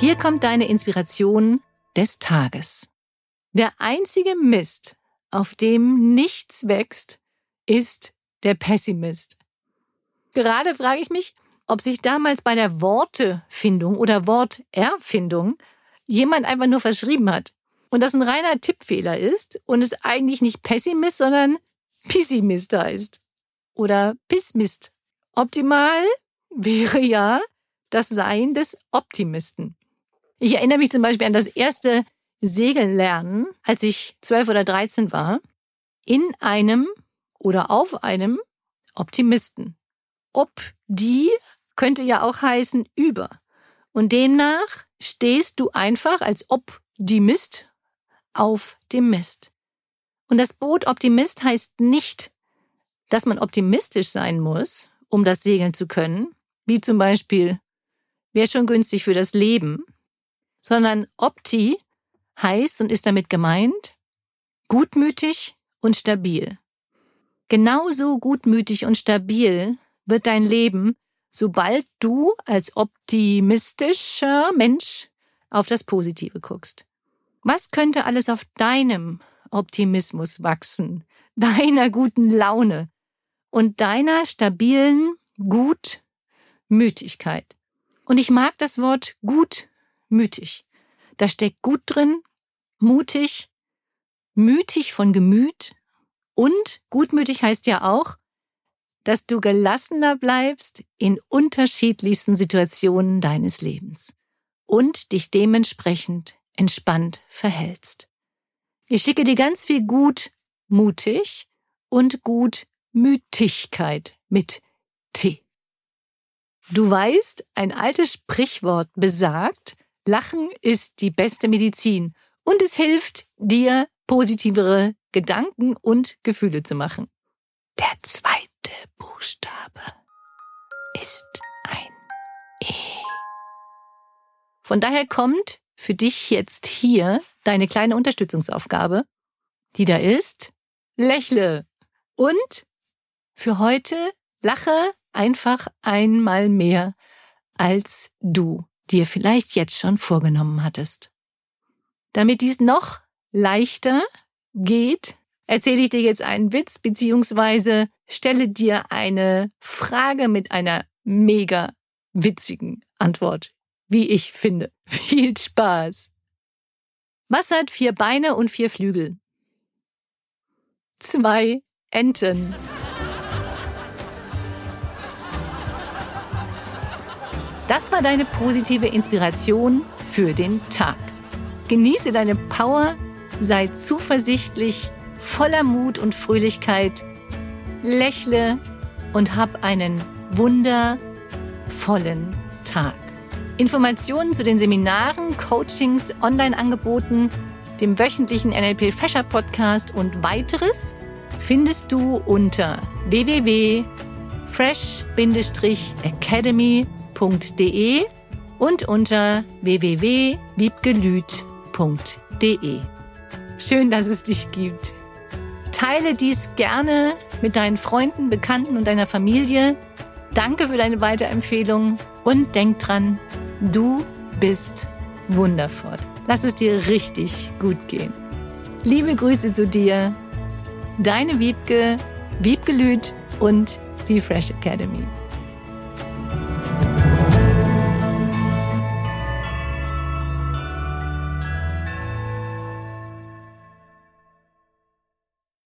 Hier kommt deine Inspiration des Tages. Der einzige Mist, auf dem nichts wächst, ist der Pessimist. Gerade frage ich mich, ob sich damals bei der Wortefindung oder Worterfindung jemand einfach nur verschrieben hat und das ein reiner Tippfehler ist und es eigentlich nicht Pessimist, sondern Pessimist heißt. Oder Pessimist. Optimal wäre ja das Sein des Optimisten. Ich erinnere mich zum Beispiel an das erste Segellernen, als ich zwölf oder dreizehn war, in einem oder auf einem Optimisten. Ob die könnte ja auch heißen über. Und demnach stehst du einfach als Optimist auf dem Mist. Und das Boot Optimist heißt nicht, dass man optimistisch sein muss, um das segeln zu können, wie zum Beispiel, wäre schon günstig für das Leben, sondern Opti heißt und ist damit gemeint, gutmütig und stabil. Genauso gutmütig und stabil wird dein Leben, sobald du als optimistischer Mensch auf das Positive guckst. Was könnte alles auf deinem Optimismus wachsen, deiner guten Laune und deiner stabilen Gutmütigkeit? Und ich mag das Wort gutmütig. Da steckt gut drin, mutig, mütig von Gemüt und gutmütig heißt ja auch, dass du gelassener bleibst in unterschiedlichsten Situationen deines Lebens und dich dementsprechend entspannt verhältst. Ich schicke dir ganz viel gut mutig und gut Mütigkeit mit T. Du weißt, ein altes Sprichwort besagt, Lachen ist die beste Medizin und es hilft dir, positivere Gedanken und Gefühle zu machen. Der zweite Buchstabe ist ein E. Von daher kommt für dich jetzt hier deine kleine Unterstützungsaufgabe, die da ist, lächle und für heute lache einfach einmal mehr, als du dir vielleicht jetzt schon vorgenommen hattest. Damit dies noch leichter geht, erzähle ich dir jetzt einen Witz beziehungsweise stelle dir eine Frage mit einer mega witzigen Antwort, wie ich finde. Viel Spaß! Was hat vier Beine und vier Flügel? Zwei Enten. Das war deine positive Inspiration für den Tag. Genieße deine Power, sei zuversichtlich voller Mut und Fröhlichkeit, lächle und hab einen wundervollen Tag. Informationen zu den Seminaren, Coachings, Online-Angeboten, dem wöchentlichen NLP Fresher Podcast und weiteres findest du unter www.fresh-academy.com www.wiebgelüt.de und unter www.wiebgelüt.de. Schön, dass es dich gibt. Teile dies gerne mit deinen Freunden, Bekannten und deiner Familie. Danke für deine Weiterempfehlung und denk dran, du bist wundervoll. Lass es dir richtig gut gehen. Liebe Grüße zu dir, deine Wiebke, Wiebgelüt und die Fresh Academy.